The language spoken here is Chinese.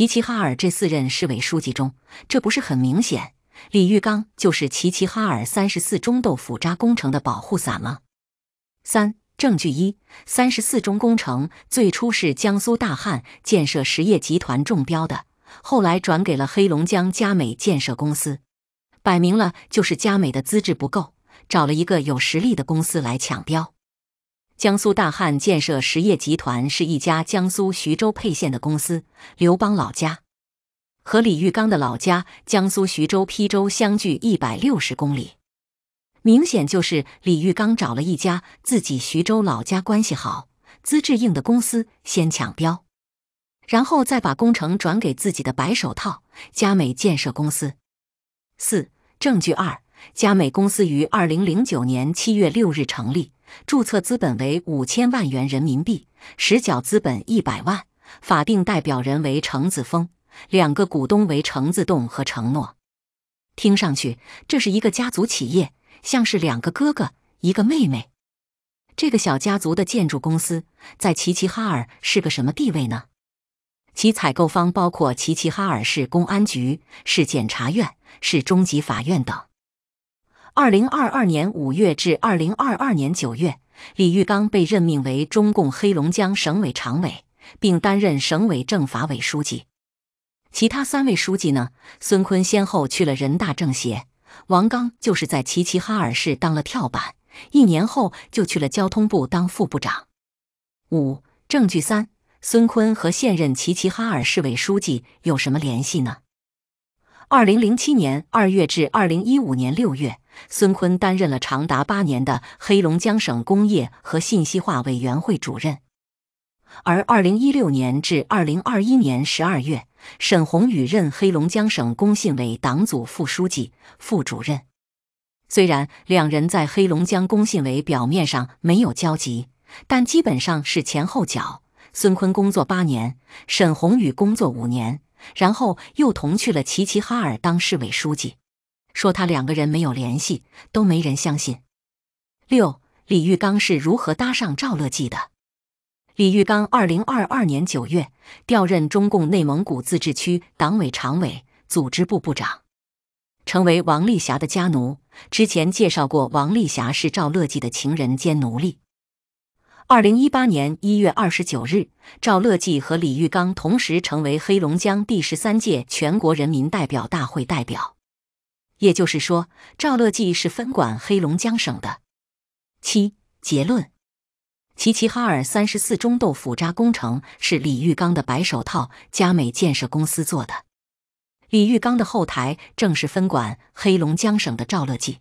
齐齐哈尔这四任市委书记中，这不是很明显？李玉刚就是齐齐哈尔三十四中豆腐渣工程的保护伞吗？三证据一：三十四中工程最初是江苏大汉建设实业集团中标的，后来转给了黑龙江佳美建设公司，摆明了就是佳美的资质不够，找了一个有实力的公司来抢标。江苏大汉建设实业集团是一家江苏徐州沛县的公司，刘邦老家和李玉刚的老家江苏徐州邳州相距一百六十公里，明显就是李玉刚找了一家自己徐州老家关系好、资质硬的公司先抢标，然后再把工程转给自己的白手套佳美建设公司。四证据二：佳美公司于二零零九年七月六日成立。注册资本为五千万元人民币，实缴资本一百万，法定代表人为程子峰，两个股东为程子栋和程诺。听上去这是一个家族企业，像是两个哥哥一个妹妹。这个小家族的建筑公司在齐齐哈尔是个什么地位呢？其采购方包括齐齐哈尔市公安局、市检察院、市中级法院等。二零二二年五月至二零二二年九月，李玉刚被任命为中共黑龙江省委常委，并担任省委政法委书记。其他三位书记呢？孙坤先后去了人大政协，王刚就是在齐齐哈尔市当了跳板，一年后就去了交通部当副部长。五证据三：孙坤和现任齐齐哈尔市委书记有什么联系呢？二零零七年二月至二零一五年六月。孙坤担任了长达八年的黑龙江省工业和信息化委员会主任，而二零一六年至二零二一年十二月，沈宏宇任黑龙江省工信委党组副书记、副主任。虽然两人在黑龙江工信委表面上没有交集，但基本上是前后脚。孙坤工作八年，沈宏宇工作五年，然后又同去了齐齐哈尔当市委书记。说他两个人没有联系，都没人相信。六，李玉刚是如何搭上赵乐际的？李玉刚二零二二年九月调任中共内蒙古自治区党委常委、组织部部长，成为王丽霞的家奴。之前介绍过，王丽霞是赵乐际的情人兼奴隶。二零一八年一月二十九日，赵乐际和李玉刚同时成为黑龙江第十三届全国人民代表大会代表。也就是说，赵乐际是分管黑龙江省的。七结论：齐齐哈尔三十四中豆腐渣工程是李玉刚的白手套佳美建设公司做的，李玉刚的后台正是分管黑龙江省的赵乐际。